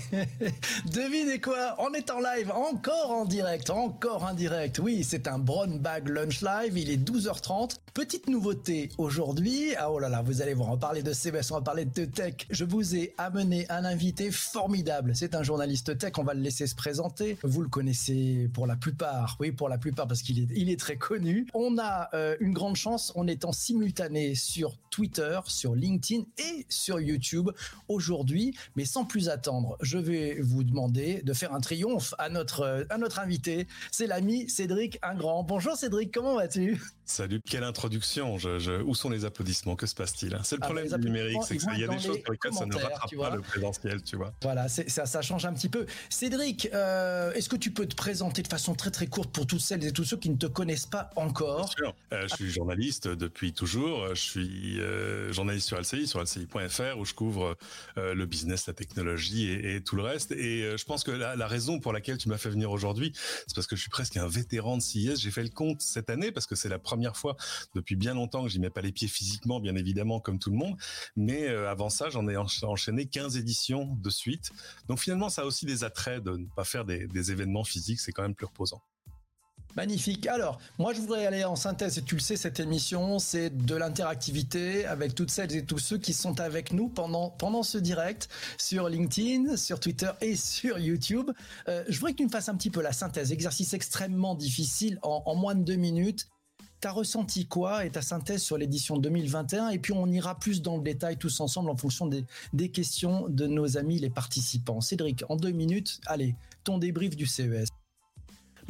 Devinez quoi On est en live, encore en direct, encore en direct. Oui, c'est un Brown Bag Lunch Live, il est 12h30. Petite nouveauté aujourd'hui, ah oh là là, vous allez voir, on va parler de CBS, on va parler de tech. Je vous ai amené un invité formidable. C'est un journaliste tech, on va le laisser se présenter. Vous le connaissez pour la plupart, oui, pour la plupart parce qu'il est, très connu. On a euh, une grande chance, on est en simultané sur Twitter, sur LinkedIn et sur YouTube aujourd'hui, mais sans plus attendre, je vais vous demander de faire un triomphe à notre, à notre invité. C'est l'ami Cédric Ingrand. Bonjour Cédric, comment vas-tu? Salut, quelle introduction. Où sont les applaudissements? Que se passe-t-il? C'est le ah, problème du numérique, c'est qu'il y a des choses pour lesquelles ça ne rattrape pas le présentiel, tu vois. Voilà, ça, ça change un petit peu. Cédric, euh, est-ce que tu peux te présenter de façon très très courte pour toutes celles et tous ceux qui ne te connaissent pas encore? Bien sûr. Euh, je suis journaliste depuis toujours. Je suis euh, journaliste sur LCI, sur LCI.fr, où je couvre le business, la technologie et, tout le reste. Et je pense que la, raison pour laquelle tu m'as fait venir aujourd'hui, c'est parce que je suis presque un vétéran de CIS. J'ai fait le compte cette année parce que c'est la première fois depuis bien longtemps que j'y mets pas les pieds physiquement, bien évidemment, comme tout le monde. Mais euh, avant ça, j'en ai enchaîné 15 éditions de suite. Donc finalement, ça a aussi des attraits de ne pas faire des événements physiques. C'est quand même plus reposant. Magnifique. Alors, moi, je voudrais aller en synthèse, et tu le sais, cette émission, c'est de l'interactivité avec toutes celles et tous ceux qui sont avec nous pendant, pendant ce direct sur LinkedIn, sur Twitter et sur YouTube. Euh, je voudrais que tu me fasses un petit peu la synthèse, exercice extrêmement difficile en, en moins de deux minutes. T'as ressenti quoi et ta synthèse sur l'édition 2021 Et puis on ira plus dans le détail tous ensemble en fonction des, des questions de nos amis les participants. Cédric, en deux minutes, allez, ton débrief du CES.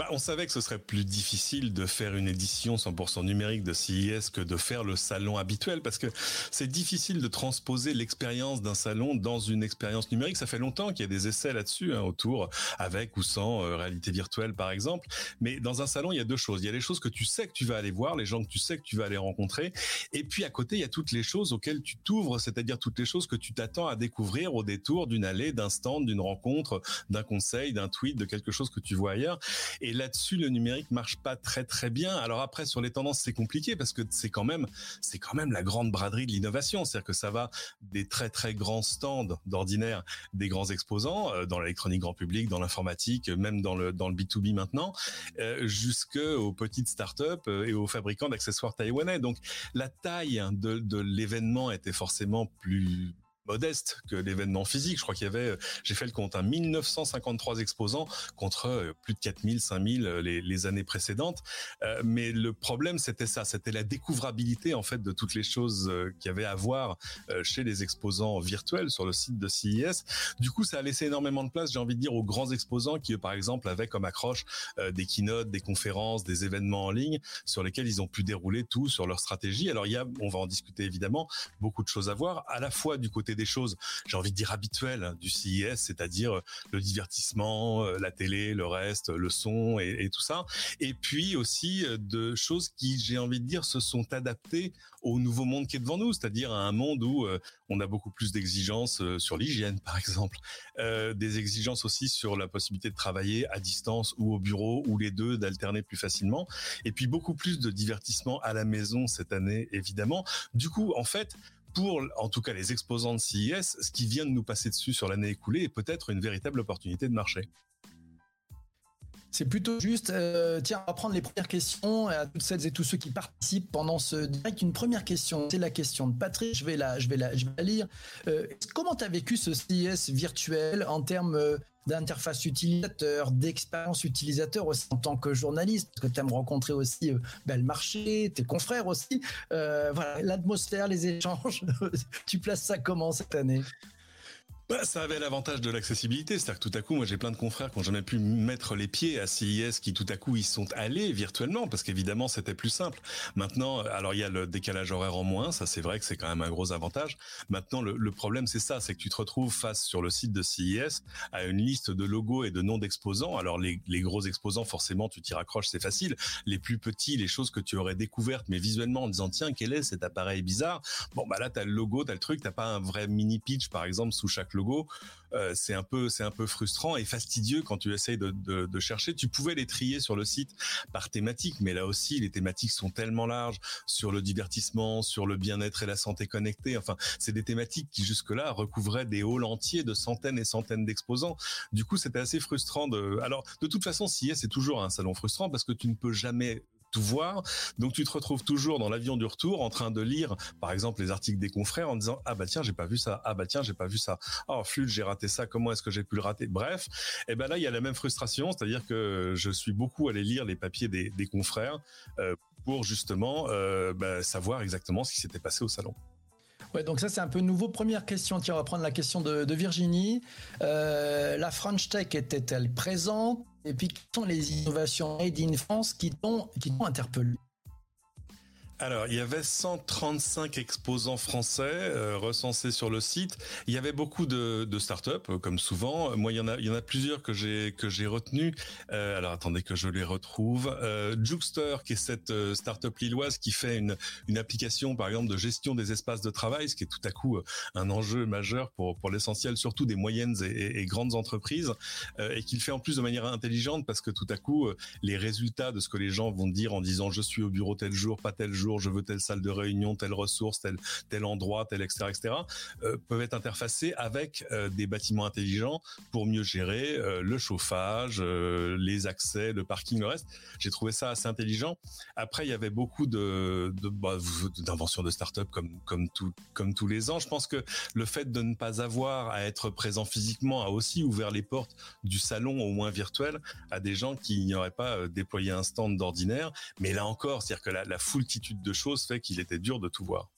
Bah, on savait que ce serait plus difficile de faire une édition 100% numérique de CIS que de faire le salon habituel parce que c'est difficile de transposer l'expérience d'un salon dans une expérience numérique. Ça fait longtemps qu'il y a des essais là-dessus hein, autour, avec ou sans euh, réalité virtuelle par exemple. Mais dans un salon, il y a deux choses. Il y a les choses que tu sais que tu vas aller voir, les gens que tu sais que tu vas aller rencontrer, et puis à côté, il y a toutes les choses auxquelles tu t'ouvres, c'est-à-dire toutes les choses que tu t'attends à découvrir au détour d'une allée, d'un stand, d'une rencontre, d'un conseil, d'un tweet, de quelque chose que tu vois ailleurs. Là-dessus, le numérique marche pas très très bien. Alors après, sur les tendances, c'est compliqué parce que c'est quand même, c'est quand même la grande braderie de l'innovation. C'est-à-dire que ça va des très très grands stands d'ordinaire, des grands exposants euh, dans l'électronique grand public, dans l'informatique, même dans le dans le B2B maintenant, euh, jusque aux petites startups euh, et aux fabricants d'accessoires taïwanais. Donc la taille de, de l'événement était forcément plus modeste que l'événement physique. Je crois qu'il y avait, j'ai fait le compte, hein, 1953 exposants contre euh, plus de 4000, 5000 euh, les, les années précédentes. Euh, mais le problème, c'était ça, c'était la découvrabilité en fait de toutes les choses qu'il y avait à voir chez les exposants virtuels sur le site de CIS. Du coup, ça a laissé énormément de place, j'ai envie de dire, aux grands exposants qui, par exemple, avaient comme accroche des keynotes, des conférences, des événements en ligne sur lesquels ils ont pu dérouler tout sur leur stratégie. Alors, il y a, on va en discuter évidemment, beaucoup de choses à voir, à la fois du côté des choses, j'ai envie de dire habituelles hein, du CIS, c'est-à-dire euh, le divertissement, euh, la télé, le reste, le son et, tout ça. Et puis aussi euh, de choses qui, j'ai envie de dire, se sont adaptées au nouveau monde qui est devant nous, c'est-à-dire à un monde où on a beaucoup plus d'exigences sur l'hygiène, par exemple, des exigences aussi sur la possibilité de travailler à distance ou au bureau ou les deux, d'alterner plus facilement, et puis beaucoup plus de divertissement à la maison cette année, évidemment. Du coup, en fait, pour, en tout cas, les exposants de CIS, ce qui vient de nous passer dessus sur l'année écoulée est peut-être une véritable opportunité de marché. C'est plutôt juste. Euh, tiens, on va prendre les premières questions à toutes celles et tous ceux qui participent pendant ce direct. Une première question, c'est la question de Patrick. Je vais la, je vais la, je vais la lire. Euh, comment tu as vécu ce CIS virtuel en termes euh, d'interface utilisateur, d'expérience utilisateur aussi en tant que journaliste, parce que tu aimes rencontrer aussi euh, marché, tes confrères aussi. Euh, voilà, l'atmosphère, les échanges. tu places ça comment cette année? Bah, ça avait l'avantage de l'accessibilité, c'est-à-dire que tout à coup, moi j'ai plein de confrères qui n'ont jamais pu mettre les pieds à CIS, qui tout à coup ils sont allés virtuellement, parce qu'évidemment c'était plus simple. Maintenant, alors il y a le décalage horaire en moins, ça c'est vrai que c'est quand même un gros avantage. Maintenant, le, problème c'est ça, c'est que tu te retrouves face sur le site de CIS à une liste de logos et de noms d'exposants. Alors les, gros exposants, forcément, tu t'y raccroches, c'est facile. Les plus petits, les choses que tu aurais découvertes, mais visuellement en disant tiens quel est cet appareil bizarre? Bon bah là t'as le logo, t'as le truc, t'as pas un vrai mini pitch par exemple sous chaque logo euh, c'est un peu c'est un peu frustrant et fastidieux quand tu essayes de, chercher. Tu pouvais les trier sur le site par thématique, mais là aussi les thématiques sont tellement larges sur le divertissement, sur le bien-être et la santé connectée. Enfin, c'est des thématiques qui jusque-là recouvraient des halls entiers de centaines et centaines d'exposants. Du coup, c'était assez frustrant de. Alors, de toute façon, CIS c'est toujours un salon frustrant parce que tu ne peux jamais tout voir. Donc tu te retrouves toujours dans l'avion du retour en train de lire, par exemple, les articles des confrères en disant ah bah tiens j'ai pas vu ça, ah bah tiens j'ai pas vu ça, oh flûte j'ai raté ça, comment est-ce que j'ai pu le rater? Bref, et eh ben là il y a la même frustration, c'est-à-dire que je suis beaucoup allé lire les papiers des, confrères euh, pour justement euh, bah, savoir exactement ce qui s'était passé au salon. Ouais, donc ça c'est un peu nouveau. Première question, tiens, on va prendre la question de, Virginie. Euh, la French Tech était-elle présente? Et puis, quelles sont les innovations made in France qui t'ont interpellé? Alors, il y avait 135 exposants français euh, recensés sur le site. Il y avait beaucoup de, de startups, euh, comme souvent. Moi, il y en a, plusieurs que j'ai que retenu. Euh, alors, attendez que je les retrouve. Euh, Juxter, qui est cette euh, startup lilloise qui fait une application, par exemple, de gestion des espaces de travail, ce qui est tout à coup un enjeu majeur pour l'essentiel, surtout des moyennes et, et grandes entreprises, et qu'il fait en plus de manière intelligente parce que tout à coup, les résultats de ce que les gens vont dire en disant je suis au bureau tel jour, pas tel jour je veux telle salle de réunion, telle ressource, tel tel endroit, tel etc etc. Euh, peuvent être interfacés avec euh, des bâtiments intelligents pour mieux gérer euh, le chauffage, les accès, le parking, le reste. J'ai trouvé ça assez intelligent. Après, il y avait beaucoup de bah, d'inventions de, start-up comme comme tout comme tous les ans. Je pense que le fait de ne pas avoir à être présent physiquement a aussi ouvert les portes du salon au moins virtuel à des gens qui n'auraient pas déployé un stand d'ordinaire. Mais là encore, c'est-à-dire que la, la foultitude de choses fait qu'il était dur de tout voir.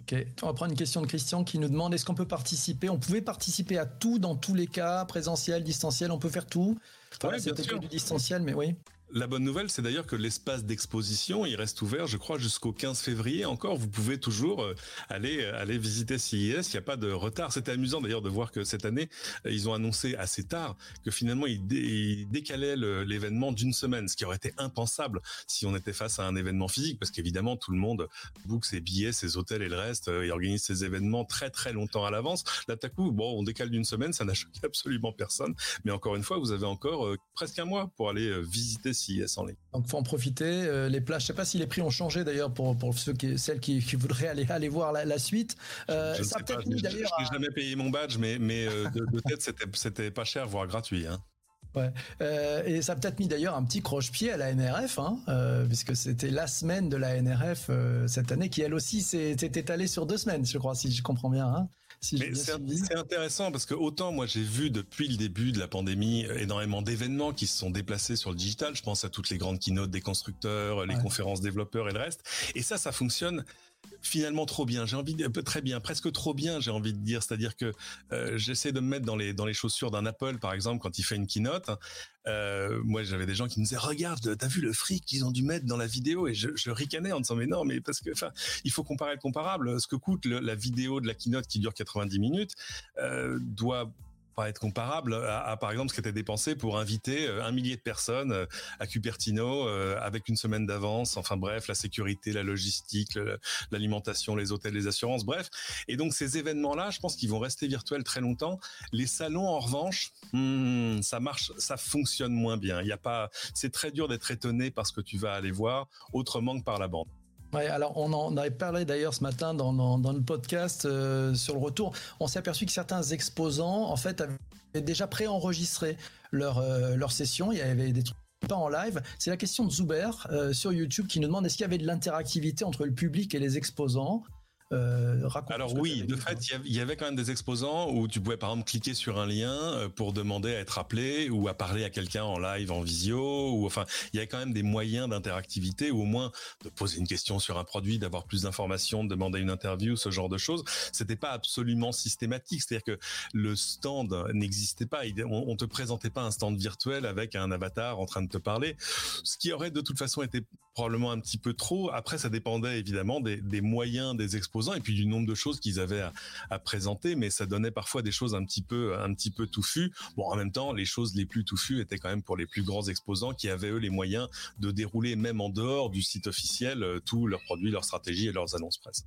Ok, on va prendre une question de Christian qui nous demande est-ce qu'on peut participer? On pouvait participer à tout dans tous les cas, présentiel, distanciel, on peut faire tout. Ouais, C'était du distanciel, mais oui. La bonne nouvelle, c'est d'ailleurs que l'espace d'exposition, il reste ouvert, je crois, jusqu'au 15 février encore. Vous pouvez toujours euh, aller aller visiter CIS. Il n'y a pas de retard. C'était amusant d'ailleurs de voir que cette année, euh, ils ont annoncé assez tard que finalement ils, décalaient l'événement d'une semaine, ce qui aurait été impensable si on était face à un événement physique, parce qu'évidemment tout le monde book ses billets, ses hôtels et le reste, euh, et organise ses événements très très longtemps à l'avance. Là, tout coup, bon, on décale d'une semaine, ça n'a choqué absolument personne. Mais encore une fois, vous avez encore presque un mois pour aller visiter CIS en ligne. Donc faut en profiter. Euh, les plages, je sais pas si les prix ont changé d'ailleurs pour pour ceux qui celles qui, voudraient aller aller voir la, suite. Euh, je ça sais pas, je n'ai jamais payé mon badge, mais mais euh, de, tête c'était c'était pas cher, voire gratuit. Hein. Ouais. Euh, et ça a peut-être mis d'ailleurs un petit croche-pied à la NRF, hein, euh, puisque c'était la semaine de la NRF euh, cette année, qui elle aussi s'est étalée sur deux semaines, je crois, si je comprends bien. Hein. C'est intéressant parce que autant moi j'ai vu depuis le début de la pandémie énormément d'événements qui se sont déplacés sur le digital. Je pense à toutes les grandes keynotes des constructeurs, les conférences développeurs et le reste. Et ça, ça fonctionne finalement trop bien. J'ai envie de, très bien, presque trop bien, j'ai envie de dire. C'est-à-dire que euh, j'essaie de me mettre dans les dans les chaussures d'un Apple, par exemple, quand il fait une keynote. Euh, moi, j'avais des gens qui me disaient "Regarde, t'as vu le fric qu'ils ont dû mettre dans la vidéo?" Et je, ricanais en disant "Mais non, mais parce que, enfin, il faut comparer le comparable. Ce que coûte la vidéo de la keynote qui dure 90 minutes euh, doit pas être comparable à, par exemple ce qui était dépensé pour inviter euh, un millier de personnes euh, à Cupertino euh, avec une semaine d'avance. Enfin bref, la sécurité, la logistique, l'alimentation, les hôtels, les assurances, bref. Et donc ces événements-là, je pense qu'ils vont rester virtuels très longtemps. Les salons, en revanche, hmm, ça marche, ça fonctionne moins bien. Il y a pas, c'est très dur d'être étonné par ce que tu vas aller voir autrement que par la bande. Alors on en avait parlé d'ailleurs ce matin dans, dans, le podcast euh, sur le retour. On s'est aperçu que certains exposants, en fait, avaient déjà préenregistré leur, euh, leur session. Il y avait des trucs pas en live. C'est la question de Zuber euh, sur YouTube qui nous demande est-ce qu'il y avait de l'interactivité entre le public et les exposants? Euh, Alors oui, de fait, il y avait quand même des exposants où tu pouvais par exemple cliquer sur un lien euh, pour demander à être appelé ou à parler à quelqu'un en live, en visio, ou enfin, il y avait quand même des moyens d'interactivité ou au moins de poser une question sur un produit, d'avoir plus d'informations, de demander une interview, ce genre de choses. C'était pas absolument systématique, c'est-à-dire que le stand n'existait pas. On, on te présentait pas un stand virtuel avec un avatar en train de te parler, ce qui aurait de toute façon été probablement un petit peu trop. Après, ça dépendait évidemment des, des moyens des exposants et puis du nombre de choses qu'ils avaient à, à, présenter, mais ça donnait parfois des choses un petit peu, un petit peu touffues. Bon, en même temps, les choses les plus touffues étaient quand même pour les plus grands exposants qui avaient eux les moyens de dérouler même en dehors du site officiel euh, tous leurs produits, leurs stratégies et leurs annonces presse.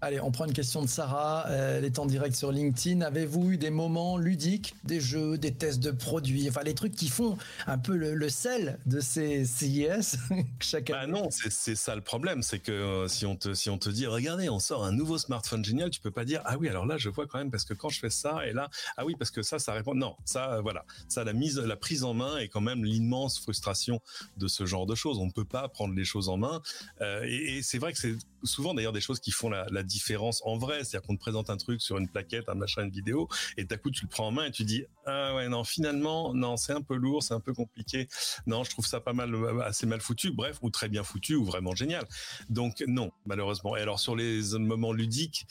Allez, on prend une question de Sarah. Euh, elle est en direct sur LinkedIn. Avez-vous eu des moments ludiques, des jeux, des tests de produits, enfin les trucs qui font un peu le, sel de ces CIS chaque bah Non, c'est ça le problème, c'est que euh, si on te si on te dit regardez, on sort un nouveau smartphone génial, tu peux pas dire ah oui alors là je vois quand même parce que quand je fais ça et là ah oui parce que ça ça répond non ça euh, voilà ça la mise la prise en main est quand même l'immense frustration de ce genre de choses. On ne peut pas prendre les choses en main et, et c'est vrai que c'est souvent d'ailleurs des choses qui font la, la différence en vrai. C'est-à-dire qu'on te présente un truc sur une plaquette, un machin, une vidéo, et d'un coup tu le prends en main et tu dis ah ouais non finalement non c'est un peu lourd, c'est un peu compliqué. Non je trouve ça pas mal assez mal foutu. Bref ou très bien foutu ou vraiment génial. Donc non malheureusement. Et alors sur les moments ludiques,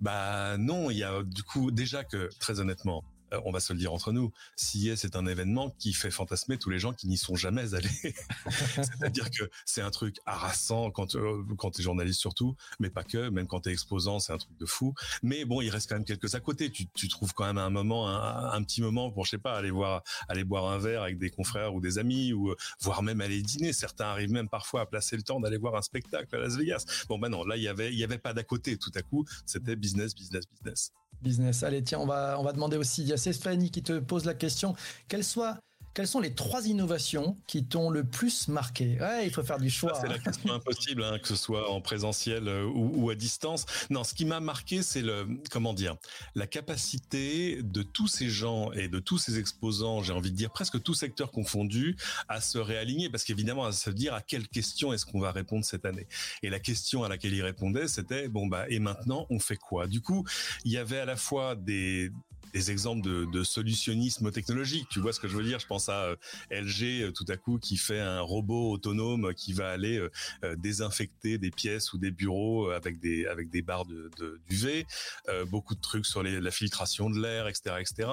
bah non il y a du coup déjà que très honnêtement euh, on va se le dire entre nous, CIS est un événement qui fait fantasmer tous les gens qui n'y sont jamais allés. C'est-à-dire que c'est un truc harassant quand euh, quand t'es journaliste surtout, mais pas que, même quand t'es exposant, c'est un truc de fou. Mais bon, il reste quand même quelques à côté. Tu, tu trouves quand même un moment, un, petit moment pour je sais pas aller voir, aller boire un verre avec des confrères ou des amis, ou euh, voire même aller dîner. Certains arrivent même parfois à placer le temps d'aller voir un spectacle à Las Vegas. Bon, ben non, là il y avait il y avait pas d'à côté. Tout à coup, c'était business, business, business business. Allez, tiens, on va, on va demander aussi, il y a Stéphanie qui te pose la question, quelle soit quelles sont les trois innovations qui t'ont le plus marqué? Ouais, il faut faire du choix. C'est la question impossible, hein, que ce soit en présentiel euh, ou, à distance. Non, ce qui m'a marqué, c'est le comment dire, la capacité de tous ces gens et de tous ces exposants, j'ai envie de dire presque tous secteurs confondus, à se réaligner, parce qu'évidemment, à se dire à quelle question est-ce qu'on va répondre cette année? Et la question à laquelle ils répondaient, c'était bon bah et maintenant on fait quoi? Du coup, il y avait à la fois des des exemples de, solutionnisme technologique. Tu vois ce que je veux dire? Je pense à euh, LG euh, tout à coup qui fait un robot autonome qui va aller euh, désinfecter des pièces ou des bureaux avec des avec des barres de, de d'UV. beaucoup de trucs sur la filtration de l'air, etc., etc.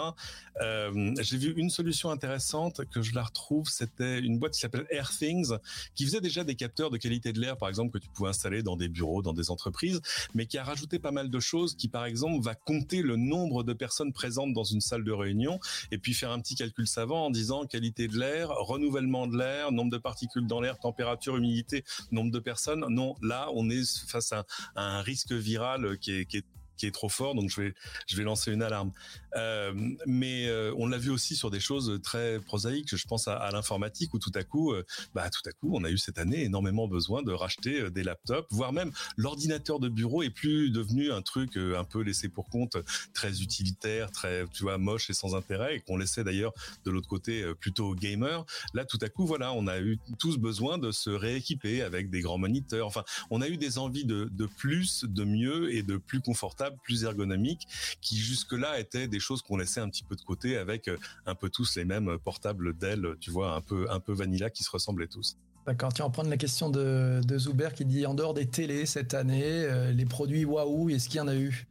J'ai vu une solution intéressante que je la retrouve. C'était une boîte qui s'appelle AirThings qui faisait déjà des capteurs de qualité de l'air, par exemple, que tu pouvais installer dans des bureaux, dans des entreprises, mais qui a rajouté pas mal de choses. Qui, par exemple, va compter le nombre de personnes présentes dans une salle de réunion et puis faire un petit calcul savant en disant qualité de l'air, renouvellement de l'air, nombre de particules dans l'air, température, humidité, nombre de personnes. Non, là, on est face à, un risque viral qui est, qui est qui est trop fort, donc je vais je vais lancer une alarme. Euh, mais euh, on l'a vu aussi sur des choses très prosaïques. Je pense à, l'informatique où tout à coup, euh, bah tout à coup, on a eu cette année énormément besoin de racheter des laptops, voire même l'ordinateur de bureau est plus devenu un truc un peu laissé pour compte, très utilitaire, très tu vois moche et sans intérêt, et qu'on laissait d'ailleurs de l'autre côté plutôt gamer. Là, tout à coup, voilà, on a eu tous besoin de se rééquiper avec des grands moniteurs. Enfin, on a eu des envies de, de plus, de mieux et de plus confortable plus ergonomiques, qui jusque-là étaient des choses qu'on laissait un petit peu de côté avec euh, un peu tous les mêmes portables Dell, tu vois, un peu, un peu vanilla qui se ressemblaient tous. D'accord, tiens, on prend la question de, Zuber qui dit en dehors des télés cette année, euh, les produits Waouh, est-ce qu'il y en a eu?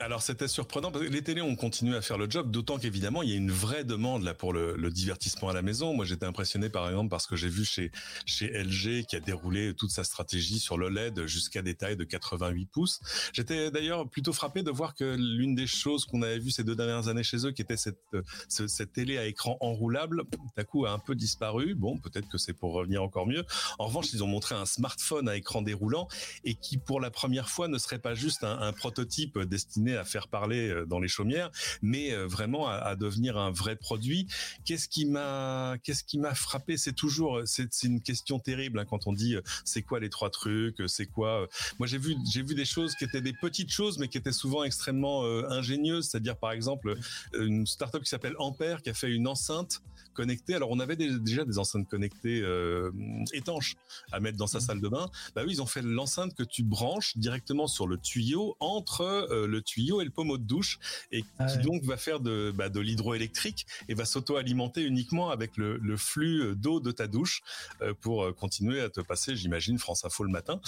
Alors c'était surprenant parce que les télés ont continué à faire le job, d'autant qu'évidemment il y a une vraie demande là pour le, divertissement à la maison. Moi j'étais impressionné par exemple parce que j'ai vu chez chez LG qui a déroulé toute sa stratégie sur le LED jusqu'à des tailles de 88 pouces. J'étais d'ailleurs plutôt frappé de voir que l'une des choses qu'on avait vu ces deux dernières années chez eux, qui était cette cette télé à écran enroulable, d'un coup a un peu disparu. Bon peut-être que c'est pour revenir encore mieux. En revanche ils ont montré un smartphone à écran déroulant et qui pour la première fois ne serait pas juste un, un prototype destiné à faire parler euh, dans les chaumières, mais euh, vraiment à, devenir un vrai produit. Qu'est-ce qui m'a, qu'est-ce qui m'a frappé? C'est toujours, c'est une question terrible hein, quand on dit euh, c'est quoi les trois trucs, c'est quoi. Moi j'ai vu, j'ai vu des choses qui étaient des petites choses, mais qui étaient souvent extrêmement ingénieuses. C'est-à-dire par exemple une startup qui s'appelle Ampère qui a fait une enceinte connectées. Alors on avait déjà des enceintes connectées euh, étanches à mettre dans sa mmh. salle de bain. Bah oui, ils ont fait l'enceinte que tu branches directement sur le tuyau entre euh, le tuyau et le pommeau de douche et ah qui donc va faire de, bah, de l'hydroélectrique et va s'auto-alimenter uniquement avec le, le flux d'eau de ta douche pour continuer à te passer, j'imagine, France Info le matin.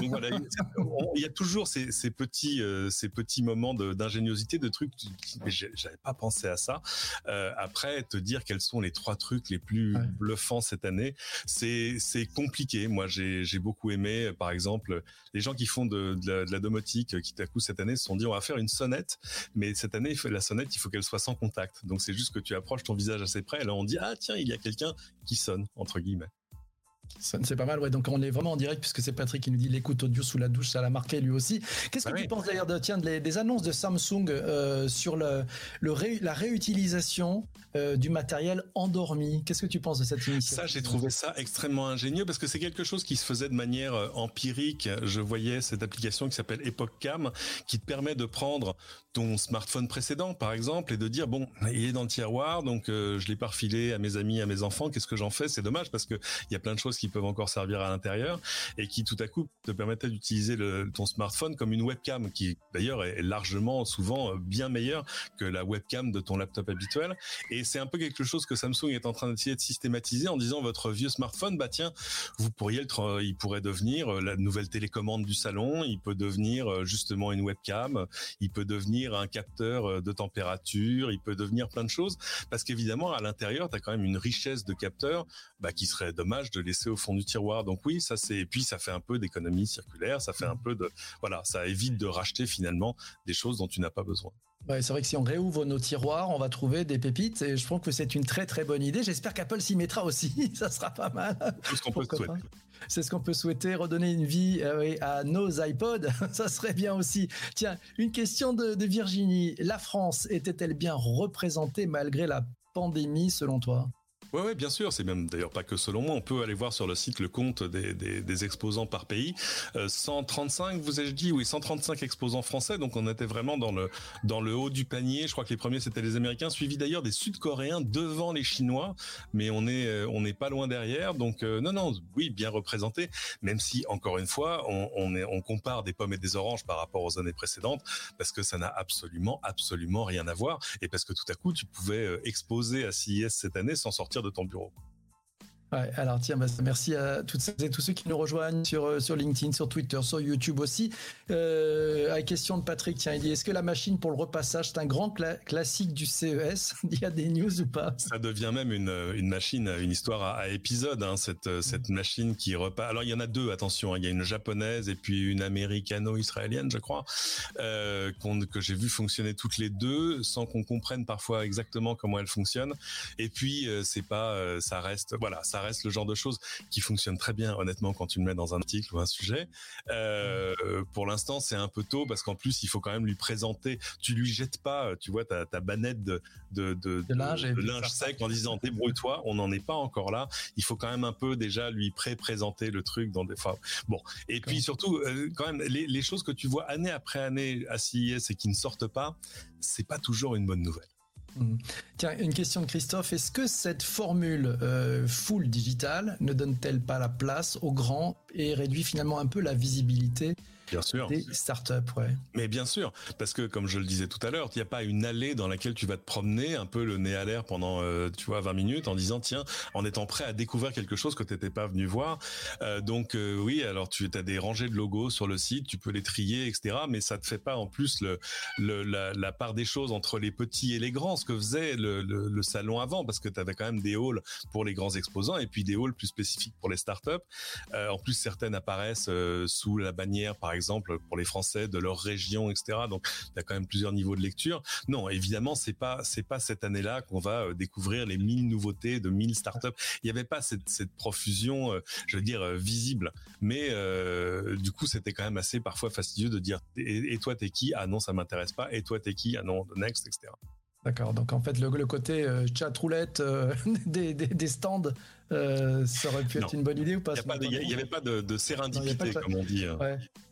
donc voilà, il y a toujours ces, ces petits, ces petits moments d'ingéniosité, de, trucs. J'avais pas pensé à ça. Euh, après, te dire quels sont les trois trucs les plus bluffants cette année, c'est c'est compliqué. Moi, j'ai j'ai beaucoup aimé, par exemple, les gens qui font de, de, la, domotique, qui à coup cette année se sont dit on va faire une sonnette, mais cette année la sonnette il faut qu'elle soit sans contact. Donc c'est juste que tu approches ton visage assez près, et là on dit ah tiens il y a quelqu'un qui sonne entre guillemets. C'est pas mal, ouais. Donc on est vraiment en direct puisque c'est Patrick qui nous dit l'écoute audio sous la douche, ça l'a marqué lui aussi. Qu'est-ce que bah tu penses d'ailleurs de tiens des, annonces de Samsung euh, sur le, le la réutilisation euh, du matériel endormi? Qu'est-ce que tu penses de cette initiative? Ça, j'ai trouvé ça extrêmement ingénieux parce que c'est quelque chose qui se faisait de manière euh, empirique. Je voyais cette application qui s'appelle Epoch Cam qui te permet de prendre ton smartphone précédent, par exemple, et de dire bon, il est dans le tiroir, donc je l'ai pas refilé à mes amis, à mes enfants. Qu'est-ce que j'en fais? C'est dommage parce que il y a plein de choses qui peuvent encore servir à l'intérieur et qui tout à coup te permettaient d'utiliser ton smartphone comme une webcam qui d'ailleurs est largement souvent bien meilleure que la webcam de ton laptop habituel et c'est un peu quelque chose que Samsung est en train d'essayer de systématiser en disant votre vieux smartphone bah tiens vous pourriez le il pourrait devenir euh, la nouvelle télécommande du salon il peut devenir euh, justement une webcam il peut devenir un capteur euh, de température il peut devenir plein de choses parce qu'évidemment à l'intérieur tu as quand même une richesse de capteurs bah, qui serait dommage de laisser au fond du tiroir. Donc oui, ça c'est, et puis ça fait un peu d'économie circulaire, ça fait un peu de, voilà, ça évite de racheter finalement des choses dont tu n'as pas besoin. Ouais, c'est vrai que si on réouvre nos tiroirs, on va trouver des pépites et je pense que c'est une très très bonne idée. J'espère qu'Apple s'y mettra aussi, ça sera pas mal. C'est ce qu'on peut souhaiter. C'est ce qu'on peut souhaiter, redonner une vie euh, à nos iPods, ça serait bien aussi. Tiens, une question de, de Virginie. La France était-elle bien représentée malgré la pandémie selon toi? Ouais, ouais, bien sûr. C'est même d'ailleurs pas que selon moi. On peut aller voir sur le site le compte des, exposants par pays. Euh, 135, vous ai-je dit? Oui, 135 exposants français. Donc on était vraiment dans le haut du panier. Je crois que les premiers c'était les Américains, suivis d'ailleurs des Sud-Coréens devant les Chinois. Mais on est euh, n'est pas loin derrière. Donc euh, non, non, oui, bien représenté. Même si encore une fois, on compare des pommes et des oranges par rapport aux années précédentes, parce que ça n'a absolument absolument rien à voir. Et parce que tout à coup, tu pouvais euh, exposer à CIS cette année sans sortir de ton bureau. Ouais, alors tiens, bah, merci à toutes celles et tous ceux qui nous rejoignent sur, euh, sur LinkedIn, sur Twitter, sur YouTube aussi. Euh, à la question de Patrick, tiens, il dit est-ce que la machine pour le repassage, c'est un grand classique du CES Il y a des news ou pas? Ça devient même une, une machine, une histoire à, à épisode, hein, cette, euh, cette machine qui repasse. Alors il y en a deux, attention, hein. il y a une japonaise et puis une américano-israélienne, je crois, euh, que j'ai vu fonctionner toutes les deux sans qu'on comprenne parfois exactement comment elles fonctionnent. Et puis euh, c'est pas, ça reste, voilà, ça reste le genre de choses qui fonctionne très bien, honnêtement, quand tu le mets dans un article ou un sujet. Euh, pour l'instant, c'est un peu tôt parce qu'en plus, il faut quand même lui présenter. Tu lui jettes pas, tu vois, ta, ta banette de, de, de, de linge, sec en disant débrouille-toi. On n'en est pas encore là. Il faut quand même un peu déjà lui pré-présenter le truc dans des fois. Bon. Et puis surtout, euh, quand même, les, les choses que tu vois année après année à CIS et qui ne sortent pas, c'est pas toujours une bonne nouvelle. Mmh. Tiens, une question de Christophe. Est-ce que cette formule euh, full digital ne donne-t-elle pas la place aux grands et réduit finalement un peu la visibilité Bien sûr. Des startups, ouais. Mais bien sûr, parce que comme je le disais tout à l'heure, il n'y a pas une allée dans laquelle tu vas te promener un peu le nez à l'air pendant, euh, tu vois, 20 minutes en disant tiens, en étant prêt à découvrir quelque chose que tu n'étais pas venu voir. Euh, donc euh, oui, alors tu as des rangées de logos sur le site, tu peux les trier, etc. Mais ça te fait pas en plus le, le la, la, part des choses entre les petits et les grands, ce que faisait le, le, le salon avant, parce que tu avais quand même des halls pour les grands exposants et puis des halls plus spécifiques pour les startups. En plus, certaines apparaissent sous la bannière, par exemple exemple pour les Français de leur région, etc. Donc il y a quand même plusieurs niveaux de lecture. Non, évidemment, c'est pas c'est pas cette année-là qu'on va euh, découvrir les 1000 nouveautés de 1000 startups. Il n'y avait pas cette, cette profusion, euh, je veux dire, euh, visible. Mais du coup, c'était quand même assez parfois fastidieux de dire et, et toi t'es qui? Ah non, ça m'intéresse pas. Et toi t'es qui? Ah non, next, etc. D'accord. Donc en fait, le, côté euh, chat roulette euh, des, stands, euh, ça aurait pu être une bonne idée ou pas Il n'y avait pas de, de sérendipité, comme on dit. Hein.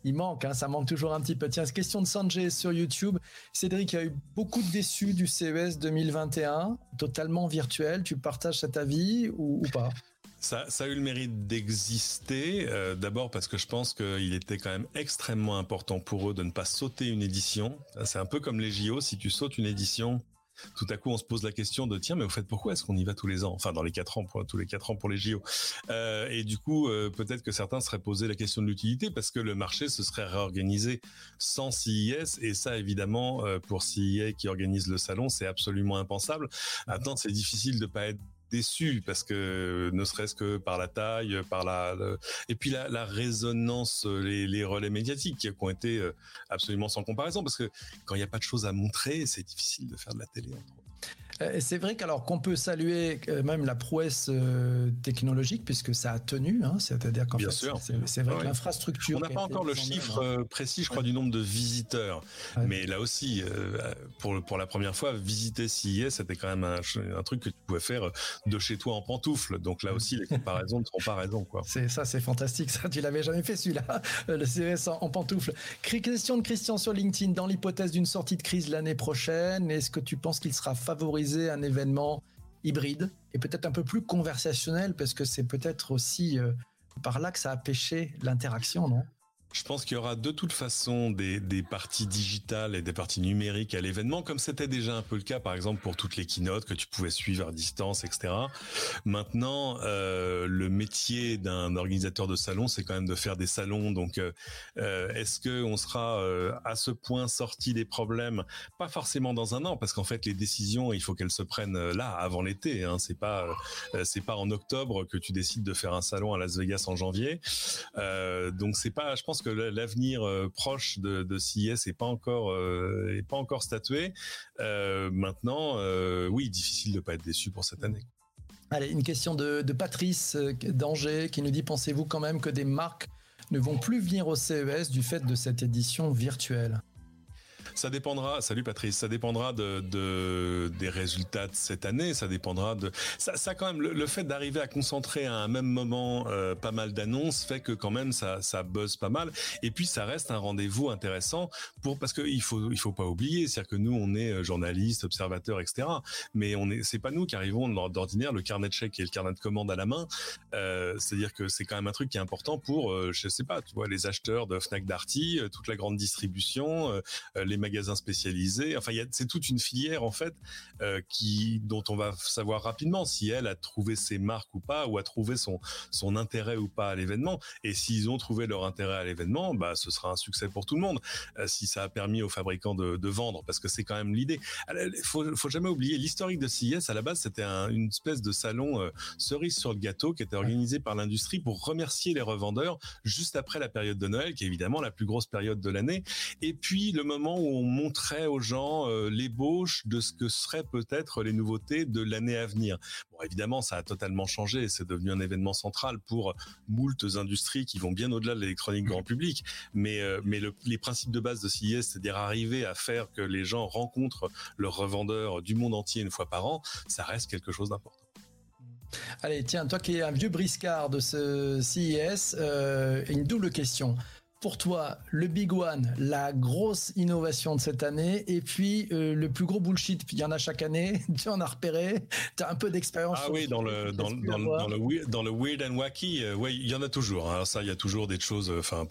Il manque, hein, ça manque toujours un petit peu. Tiens, question de Sanjay sur YouTube. Cédric a eu beaucoup de déçus du CES 2021, totalement virtuel. Tu partages cet avis ou, pas? Ça, a eu le mérite d'exister, d'abord parce que je pense qu'il était quand même extrêmement important pour eux de ne pas sauter une édition. C'est un peu comme les JO, si tu sautes une édition, tout à coup on se pose la question de tiens mais au fait pourquoi est-ce qu'on y va tous les ans? Enfin dans les quatre ans pour, tous les quatre ans pour les JO euh, et du coup euh, peut-être que certains seraient posé la question de l'utilité parce que le marché se serait réorganisé sans CIS et ça évidemment euh, pour CIA qui organise le salon c'est absolument impensable. Maintenant c'est difficile de pas être déçu parce que ne serait-ce que par la taille, par la, et puis la, résonance, les, les, relais médiatiques qui ont été euh, absolument sans comparaison parce que quand il n'y a pas de choses à montrer, c'est difficile de faire de la télé. Euh, c'est vrai qu'alors qu'on peut saluer euh, même la prouesse euh, technologique puisque ça a tenu, hein, c'est-à-dire qu'en fait, c'est vrai que l'infrastructure. On n'a pas encore le chiffre précis, je crois, du nombre de visiteurs, mais là aussi, pour pour la première fois, visiter CIS, c'était quand même un, truc que tu pouvais faire de chez toi en pantoufle. Donc là aussi, les comparaisons ne seront pas raison, quoi. C'est ça, c'est fantastique. Ça, tu l'avais jamais fait celui-là, le CIS en, en pantoufle. Question de Christian sur LinkedIn. Dans l'hypothèse d'une sortie de crise l'année prochaine, est-ce que tu penses qu'il sera favorisé un événement hybride et peut-être un peu plus conversationnel parce que c'est peut-être aussi euh, par là que ça a pêché l'interaction, non? Je pense qu'il y aura de toute façon des, parties digitales et des parties numériques à l'événement, comme c'était déjà un peu le cas, par exemple, pour toutes les keynotes que tu pouvais suivre à distance, etc. Maintenant, euh, le métier d'un organisateur de salon, c'est quand même de faire des salons. Donc, euh, euh est-ce que on sera à ce point sorti des problèmes? Pas forcément dans un an, parce qu'en fait, les décisions, il faut qu'elles se prennent là, avant l'été. Hein. C'est pas, c'est pas en octobre que tu décides de faire un salon à Las Vegas en janvier. donc, c'est pas, je pense que l'avenir euh, proche de, de CIS est pas encore euh, pas encore statué. Euh, maintenant, oui, difficile de pas être déçu pour cette année. Allez, une question de Patrice d'Angers qui nous dit pensez-vous quand même que des marques ne vont plus venir au CES du fait de cette édition virtuelle? Ça dépendra. Salut Patrice. Ça dépendra de, de, des résultats de cette année. Ça dépendra de ça. Quand même le, fait d'arriver à concentrer à un même moment euh, pas mal d'annonces fait que quand même ça ça buzz pas mal. Et puis ça reste un rendez-vous intéressant pour parce que il faut il faut pas oublier, c'est-à-dire que nous on est euh, journalistes, observateurs, etc. Mais on est c'est pas nous qui arrivons d'ordinaire le carnet de chèques et le carnet de commandes à la main. Euh, c'est-à-dire que c'est quand même un truc qui est important pour euh, je sais pas, tu vois les acheteurs de Fnac Darty, toute la grande distribution, les spécialisés. Enfin, c'est toute une filière en fait euh, qui dont on va savoir rapidement si elle a trouvé ses marques ou pas, ou a trouvé son son intérêt ou pas à l'événement. Et s'ils ont trouvé leur intérêt à l'événement, bah ce sera un succès pour tout le monde. Euh, si ça a permis aux fabricants de, de vendre, parce que c'est quand même l'idée. Il faut faut jamais oublier l'historique de CES. À la base, c'était un, une espèce de salon euh, cerise sur le gâteau qui était organisé par l'industrie pour remercier les revendeurs juste après la période de Noël, qui est évidemment la plus grosse période de l'année. Et puis le moment où on montrait aux gens euh, l'ébauche de ce que seraient peut-être les nouveautés de l'année à venir. Bon, évidemment, ça a totalement changé. C'est devenu un événement central pour moultes industries qui vont bien au-delà de l'électronique grand public. Mais, euh, les principes de base de CIS, c'est-à-dire arriver à faire que les gens rencontrent leurs revendeurs du monde entier une fois par an, ça reste quelque chose d'important. Allez, tiens, toi qui es un vieux briscard de ce CIS, euh, une double question pour toi le big one, la grosse innovation de cette année, et puis euh, le plus gros bullshit, il y en a chaque année, tu en as repéré, tu as un peu d'expérience. Ah oui, dans le dans, dans, dans, le weird, dans le weird and wacky, euh, il y en a toujours. Hein. ça, il y a toujours des choses. Euh, enfin,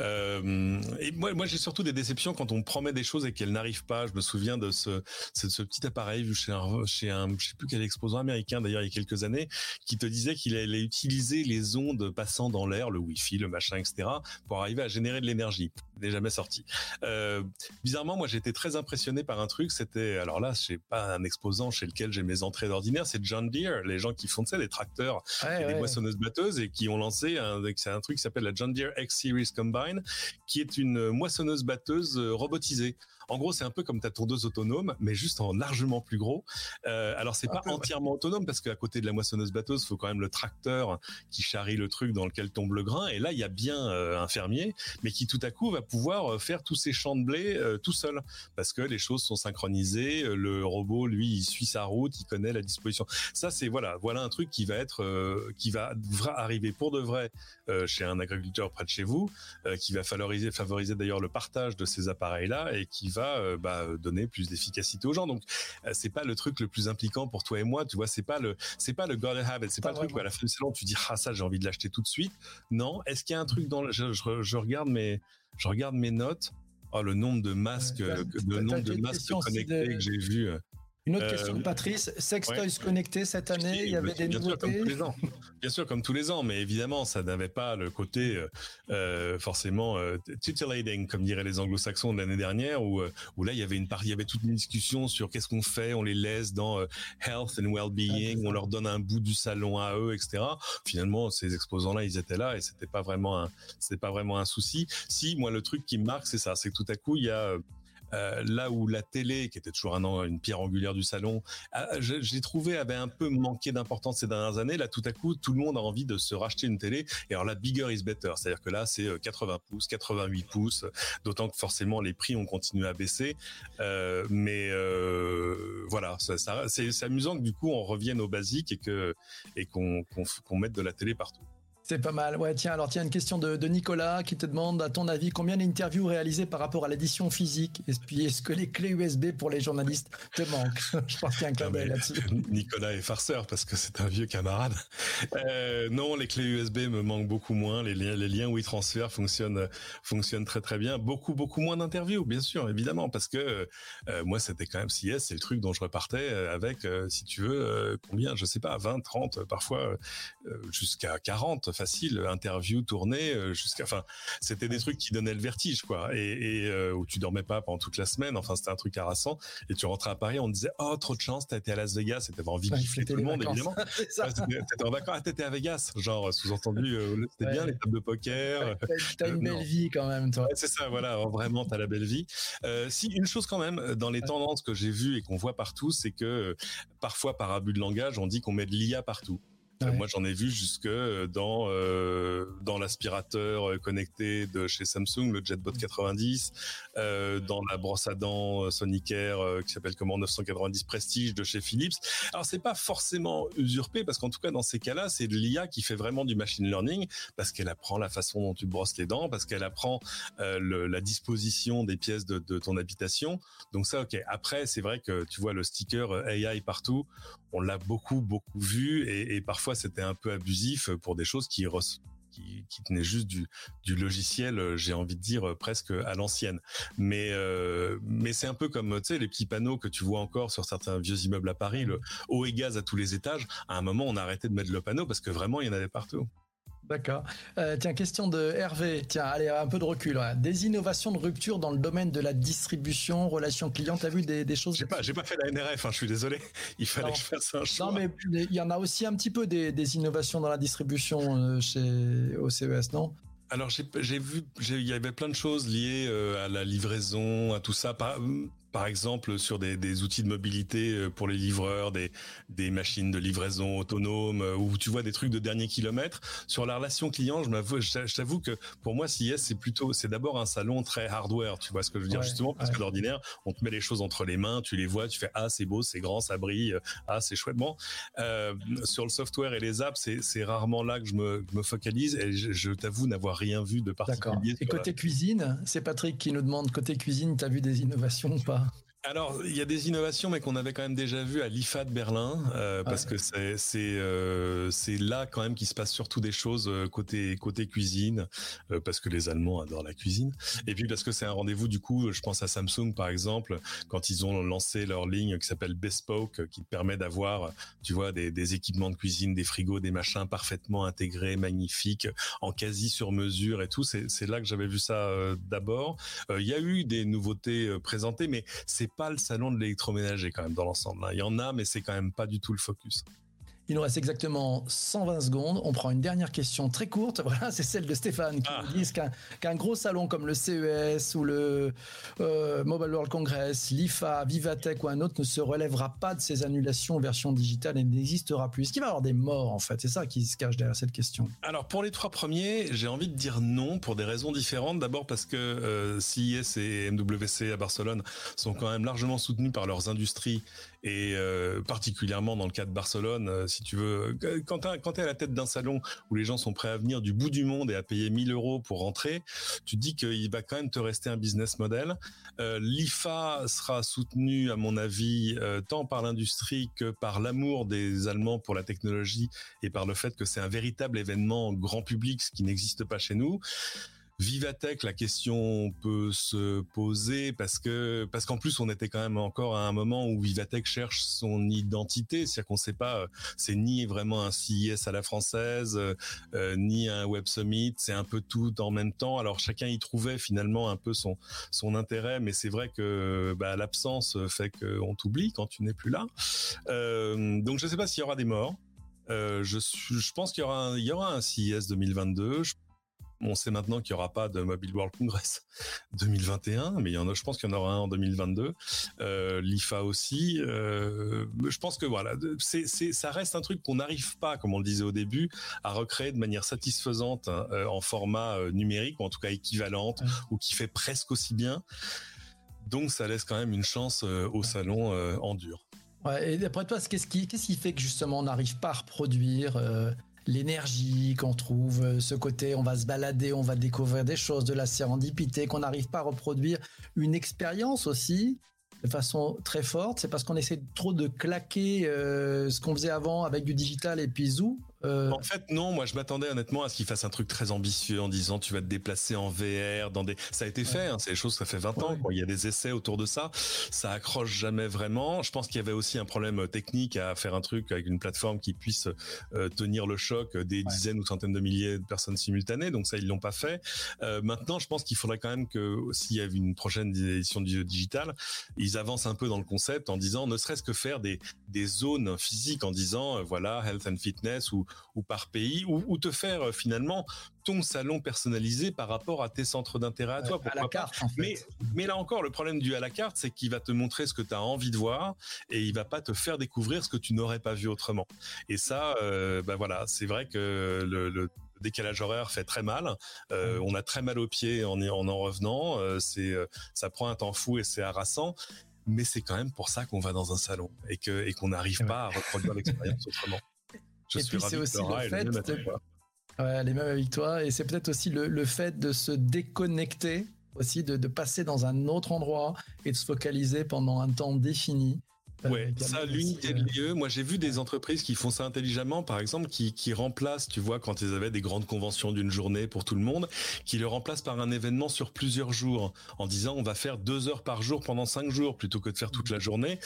euh, et moi, moi, j'ai surtout des déceptions quand on promet des choses et qu'elles n'arrivent pas. Je me souviens de ce ce, ce petit appareil vu chez un chez un, je sais plus quel exposant américain d'ailleurs il y a quelques années, qui te disait qu'il allait utiliser les ondes passant dans l'air, le wifi, le machin, etc., pour arriver à générer de l'énergie. N'est jamais sorti. Euh, bizarrement, moi, j'étais très impressionné par un truc. C'était, alors là, c'est pas un exposant chez lequel j'ai mes entrées d'ordinaire, c'est John Deere, les gens qui font ça, les tracteurs et les moissonneuses batteuses et qui ont lancé un, c'est un truc qui s'appelle la John Deere X Series Combine, qui est une moissonneuse batteuse euh, robotisée. En gros, c'est un peu comme ta tondeuse autonome, mais juste en largement plus gros. Euh, alors, c'est pas entièrement autonome parce qu'à côté de la moissonneuse batteuse, faut quand même le tracteur qui charrie le truc dans lequel tombe le grain. Et là, il y a bien euh, un fermier, mais qui tout à coup va pouvoir faire tous ces champs de blé tout seul parce que les choses sont synchronisées. Le robot, lui, il suit sa route, il connaît la disposition. Ça, c'est voilà, voilà un truc qui va être, qui va arriver pour de vrai chez un agriculteur près de chez vous, qui va favoriser, favoriser d'ailleurs le partage de ces appareils-là et qui va bah, donner plus d'efficacité aux gens. Donc, c'est pas le truc le plus impliquant pour toi et moi. Tu vois, c'est pas le, c'est pas le gotta have it. C'est pas, le truc où à la fin du salon tu dis ah ça j'ai envie de l'acheter tout de suite. Non. Est-ce qu'il y a un truc dans le, je, je, regarde mes, je regarde mes notes. Oh, le nombre de masques, le nombre de masques connectés que j'ai vu. Une autre question de euh, Patrice. Sex Toys connectés cette année, il y avait des nouveautés Bien sûr, comme tous les ans, mais évidemment, ça n'avait pas le côté euh, euh forcément euh, titillating, comme diraient les anglo-saxons de l'année dernière, où, où là, il y avait une partie, il y avait toute une discussion sur qu'est-ce qu'on fait, on les laisse dans health and well-being, ah, on leur donne un bout du salon à eux, etc. Finalement, ces exposants-là, ils étaient là et c'était pas vraiment un, c'était pas vraiment un souci. Si, moi, le truc qui me marque, c'est ça, c'est que tout à coup, il y a euh, là où la télé, qui était toujours un, une pierre angulaire du salon, j'ai trouvé avait un peu manqué d'importance ces dernières années. Là, tout à coup, tout le monde a envie de se racheter une télé. Et alors là, bigger is better. C'est-à-dire que là, c'est 80 euh, pouces, 88 pouces. D'autant que forcément, les prix ont continué à baisser. Euh, mais voilà, c'est amusant que du coup, on revienne aux basiques et qu'on mette de la télé partout. C'est pas mal. Ouais, tiens, alors tiens, une question de, Nicolas qui te demande, à ton avis, combien d'interviews réalisées par rapport à l'édition physique? Et puis, est-ce que les clés USB pour les journalistes te manquent? Je pense qu'il y a un clin là-dessus. Nicolas est farceur parce que c'est un vieux camarade. Euh, non, les clés USB me manquent beaucoup moins. Les liens, les liens WeTransfer fonctionnent, fonctionnent très très bien. Beaucoup, beaucoup moins d'interviews, bien sûr, évidemment, parce que euh, moi, c'était quand même CIS, c'est le truc dont je repartais avec, euh, si tu veux, combien, je sais pas, 20, 30, parfois jusqu'à 40 facile, interview, tournée, euh, jusqu'à, enfin, c'était des trucs qui donnaient le vertige, quoi, et, euh, où tu dormais pas pendant toute la semaine. Enfin, c'était un truc harassant. Et tu rentrais à Paris, on te disait, oh, trop de chance, t'as été à Las Vegas, c'était envie de gifler tout le monde, évidemment. t'étais en vacances, ah, t'étais à Vegas, genre sous-entendu, euh, c'était bien les tables de poker. t'as une belle vie quand même, toi. c'est ça, voilà, vraiment, t'as la belle vie. si une chose quand même, dans les tendances que j'ai vues et qu'on voit partout, c'est que parfois par abus de langage, on dit qu'on met de l'IA partout. Moi, j'en ai vu jusque euh, dans euh, dans l'aspirateur euh, connecté de chez Samsung, le JetBot 90, mm. Euh, dans la brosse à dents Sonicare qui s'appelle comment 990 Prestige de chez Philips. Alors, c'est pas forcément usurpé parce qu'en tout cas, dans ces cas-là, c'est de l'IA qui fait vraiment du machine learning parce qu'elle apprend la façon dont tu brosses les dents, parce qu'elle apprend la disposition des pièces de, ton habitation. Donc ça, ok. Après, c'est vrai que tu vois le sticker AI partout on l'a beaucoup beaucoup vu et, parfois c'était un peu abusif pour des choses qui qui, tenaient juste du, logiciel, j'ai envie de dire presque à l'ancienne. Mais euh, mais c'est un peu comme les petits panneaux que tu vois encore sur certains vieux immeubles à Paris, le haut et gaz à tous les étages. À un moment, on a arrêté de mettre le panneau parce que vraiment il y en avait partout. D'accord. Euh, tiens, question de Hervé. Tiens, allez, un peu de recul. Des innovations de rupture dans le domaine de la distribution, relations clients. T'as vu des, des choses J'ai pas, j'ai pas fait la NRF. Hein, je suis désolé. Il fallait que je fasse un choix. Non, mais il y en a aussi un petit peu des, des innovations dans la distribution euh, chez au CES, non? Alors j'ai vu, il y avait plein de choses liées euh, à la livraison, à tout ça. Pas, par exemple sur des, des, outils de mobilité euh, pour les livreurs, des, des machines de livraison autonomes, euh, où tu vois des trucs de dernier kilomètre. Sur la relation client, je t'avoue que pour moi, CIS, c'est plutôt, c'est d'abord un salon très hardware, tu vois ce que je veux dire, justement, parce que d'ordinaire, on te met les choses entre les mains, tu les vois, tu fais, ah, c'est beau, c'est grand, ça brille, euh, ah, c'est chouette. Bon, euh, sur le software et les apps, c'est rarement là que je me, me focalise et je, je t'avoue n'avoir rien vu de particulier. Et côté cuisine, c'est Patrick qui nous demande, côté cuisine, tu as vu des innovations ou pas? Alors, il y a des innovations, mais qu'on avait quand même déjà vu à l'IFA de Berlin, euh, parce que c'est c'est euh, c'est là quand même qu'il se passe surtout des choses euh, côté côté cuisine, parce que les Allemands adorent la cuisine, et puis parce que c'est un rendez-vous du coup. Je pense à Samsung par exemple, quand ils ont lancé leur ligne qui s'appelle Bespoke, qui permet d'avoir, tu vois, des, des équipements de cuisine, des frigos, des machins parfaitement intégrés, magnifiques, en quasi sur mesure et tout. C'est c'est là que j'avais vu ça d'abord. Il y a eu des nouveautés présentées, mais c'est pas le salon de l'électroménager quand même dans l'ensemble. Hein. Il y en a, mais c'est quand même pas du tout le focus. Il nous reste exactement 120 secondes. On prend une dernière question très courte. Voilà, c'est celle de Stéphane qui ah. nous dit qu'un gros salon comme le CES ou le euh, Mobile World Congress, l'IFA, Vivatech ou un autre ne se relèvera pas de ces annulations en version digitale et n'existera plus. Est-ce qu'il va y avoir des morts en fait? C'est ça qui se cache derrière cette question. Alors pour les trois premiers, j'ai envie de dire non pour des raisons différentes. D'abord parce que euh, CIS et MWC à Barcelone sont quand même largement soutenus par leurs industries et euh, particulièrement dans le cas de Barcelone, euh, si tu veux, quand tu es à la tête d'un salon où les gens sont prêts à venir du bout du monde et à payer 1000 euros pour rentrer, tu te dis qu'il va quand même te rester un business model. Euh, L'IFA sera soutenu, à mon avis, tant par l'industrie que par l'amour des Allemands pour la technologie et par le fait que c'est un véritable événement grand public, ce qui n'existe pas chez nous. Vivatech, la question peut se poser parce que parce qu'en plus on était quand même encore à un moment où Vivatech cherche son identité, c'est-à-dire qu'on sait pas, euh, c'est ni vraiment un CIS à la française, euh, euh, ni un Web Summit, c'est un peu tout en même temps. Alors chacun y trouvait finalement un peu son son intérêt, mais c'est vrai que bah, l'absence fait qu'on t'oublie quand tu n'es plus là. donc je ne sais pas s'il y aura des morts. je, pense qu'il y aura un, CIS 2022. Je on sait maintenant qu'il n'y aura pas de Mobile World Congress 2021, mais il y en a, je pense qu'il y en aura un en 2022. Euh, L'IFA aussi. Euh, je pense que voilà, c'est, ça reste un truc qu'on n'arrive pas, comme on le disait au début, à recréer de manière satisfaisante hein, euh, en format numérique, ou en tout cas équivalente, ou qui fait presque aussi bien. Donc ça laisse quand même une chance au salon en dur. et d'après toi, qu'est-ce qui, qu'est-ce qui fait que justement on n'arrive pas à reproduire l'énergie qu'on trouve, euh, ce côté on va se balader, on va découvrir des choses, de la sérendipité, qu'on n'arrive pas à reproduire une expérience aussi de façon très forte, c'est parce qu'on essaie trop de claquer euh, ce qu'on faisait avant avec du digital et puis zou, euh, en fait, non. Moi, je m'attendais honnêtement à ce qu'il fasse un truc très ambitieux en disant tu vas te déplacer en VR dans des. Ça a été fait. Hein, c'est des choses ça fait 20 ans. Il y a des essais autour de ça. Ça accroche jamais vraiment. Je pense qu'il y avait aussi un problème euh, technique à faire un truc avec une plateforme qui puisse euh, tenir le choc des dizaines ou centaines de milliers de personnes simultanées. Donc ça, ils l'ont pas fait. maintenant, je pense qu'il faudrait quand même que s'il y a une prochaine édition du digital, ils avancent un peu dans le concept en disant ne serait-ce que faire des des zones physiques en disant voilà health and fitness ou ou par pays, ou, te faire euh, finalement ton salon personnalisé par rapport à tes centres d'intérêt à toi. à la carte, mais, mais là encore, le problème du à la carte, c'est qu'il va te montrer ce que tu as envie de voir et il va pas te faire découvrir ce que tu n'aurais pas vu autrement. Et ça, euh, bah voilà, c'est vrai que le, décalage horaire fait très mal. Euh, on a très mal aux pieds en en, en revenant. c'est ça prend un temps fou et c'est harassant mais c'est quand même pour ça qu'on va dans un salon et que et qu'on n'arrive pas à reproduire l'expérience autrement et puis c'est aussi le fait de... Ouais, les mêmes avec toi. Et c'est peut-être aussi le, fait de se déconnecter, aussi de, passer dans un autre endroit et de se focaliser pendant un temps défini. Euh, ouais, ça, l'unité de lieu. Moi, j'ai vu des entreprises qui font ça intelligemment, par exemple, qui, qui remplacent, tu vois, quand ils avaient des grandes conventions d'une journée pour tout le monde, qui le remplacent par un événement sur plusieurs jours, en disant on va faire deux heures par jour pendant cinq jours plutôt que de faire toute la journée.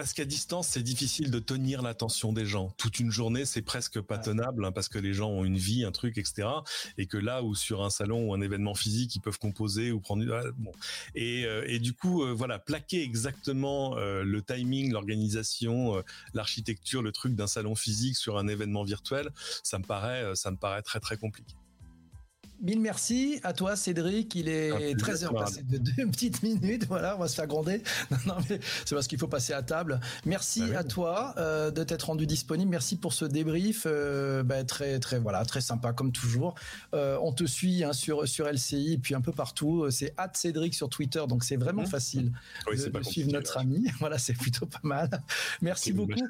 Parce qu'à distance, c'est difficile de tenir l'attention des gens. Toute une journée, c'est presque pas tenable hein, parce que les gens ont une vie, un truc, etc. Et que là, où sur un salon ou un événement physique, ils peuvent composer ou prendre. Bon. Et, euh, et du coup, euh, voilà, plaquer exactement euh, le timing, l'organisation, l'architecture, le truc d'un salon physique sur un événement virtuel, ça me paraît, ça me paraît très très compliqué. Mille merci à toi, Cédric. Il est 13h passé de deux petites minutes. Voilà, on va se faire gronder. Non, mais c'est parce qu'il faut passer à table. Merci bah à toi euh, de t'être rendu disponible. Merci pour ce débrief. Euh, bah, très, très, voilà, très sympa comme toujours. Euh, on te suit hein, sur, sur LCI et puis un peu partout. C'est Cédric sur Twitter, donc c'est vraiment mmh. facile de, suivre notre ami. Voilà, c'est plutôt pas mal. Merci beaucoup.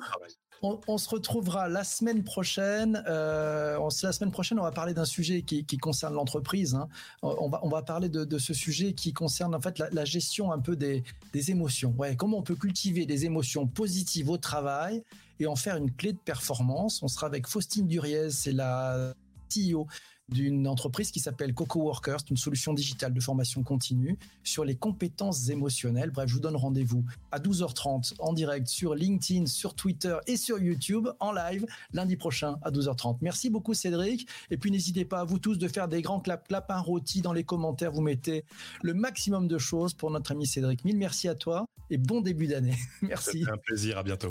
On, se retrouvera la semaine prochaine. Euh, la semaine prochaine, on va parler d'un sujet qui, concerne l'entreprise. Hein. On, va, parler de, ce sujet qui concerne en fait la, gestion un peu des, des émotions. Ouais, comment on peut cultiver des émotions positives au travail et en faire une clé de performance. On sera avec Faustine Duriez, c'est la CEO d'une entreprise qui s'appelle Coco Workers, une solution digitale de formation continue sur les compétences émotionnelles. Bref, je vous donne rendez-vous à 12h30 en direct sur LinkedIn, sur Twitter et sur YouTube en live lundi prochain à 12h30. Merci beaucoup Cédric. Et puis n'hésitez pas à vous tous de faire des grands clap clapins rôtis dans les commentaires. Vous mettez le maximum de choses pour notre ami Cédric. Mille merci à toi et bon début d'année. merci. Un plaisir. À bientôt.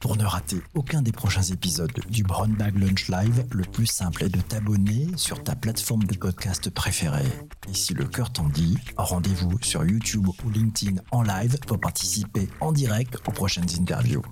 Pour ne rater aucun des prochains épisodes du Brown Bag Lunch Live, le plus simple est de t'abonner sur ta plateforme de podcast préférée. Et si le cœur t'en dit, rendez-vous sur YouTube ou LinkedIn en live pour participer en direct aux prochaines interviews.